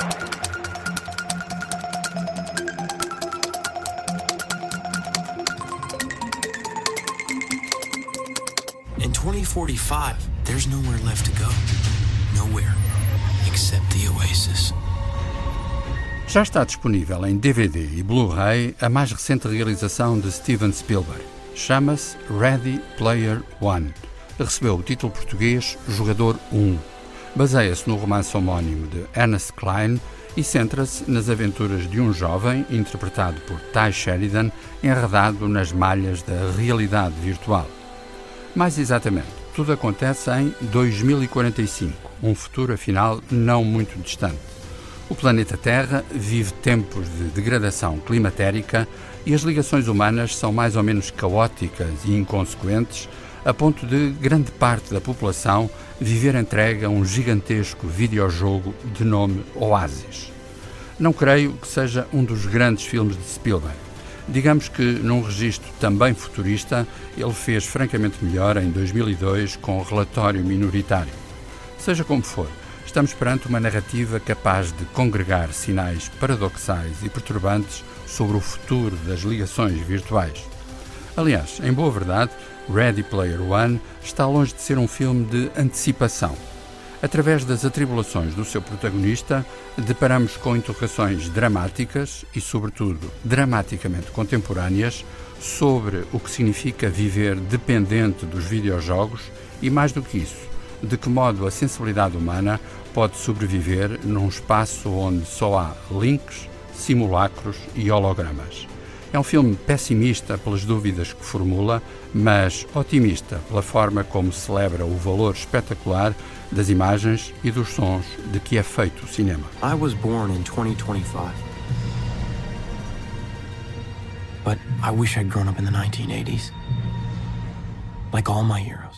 In 2045, there's nowhere left to go. Nowhere except the Oasis. Já está disponível em DVD e Blu-ray a mais recente realização de Steven Spielberg. Chama-se Ready Player One. Recebeu o título português Jogador 1. Baseia-se no romance homónimo de Ernest Klein e centra-se nas aventuras de um jovem, interpretado por Ty Sheridan, enredado nas malhas da realidade virtual. Mais exatamente, tudo acontece em 2045, um futuro afinal não muito distante. O planeta Terra vive tempos de degradação climatérica e as ligações humanas são mais ou menos caóticas e inconsequentes, a ponto de grande parte da população viver entregue a um gigantesco videojogo de nome Oasis. Não creio que seja um dos grandes filmes de Spielberg. Digamos que, num registro também futurista, ele fez francamente melhor em 2002 com o relatório minoritário. Seja como for, estamos perante uma narrativa capaz de congregar sinais paradoxais e perturbantes sobre o futuro das ligações virtuais. Aliás, em boa verdade, Ready Player One está longe de ser um filme de antecipação. Através das atribulações do seu protagonista, deparamos com interrogações dramáticas e, sobretudo, dramaticamente contemporâneas sobre o que significa viver dependente dos videojogos e, mais do que isso, de que modo a sensibilidade humana pode sobreviver num espaço onde só há links, simulacros e hologramas. É um filme pessimista pelas dúvidas que formula, mas otimista pela forma como celebra o valor espetacular das imagens e dos sons de que é feito o cinema. I was born in 2025. But I wish I'd grown up in the 1980s. Like all my heroes.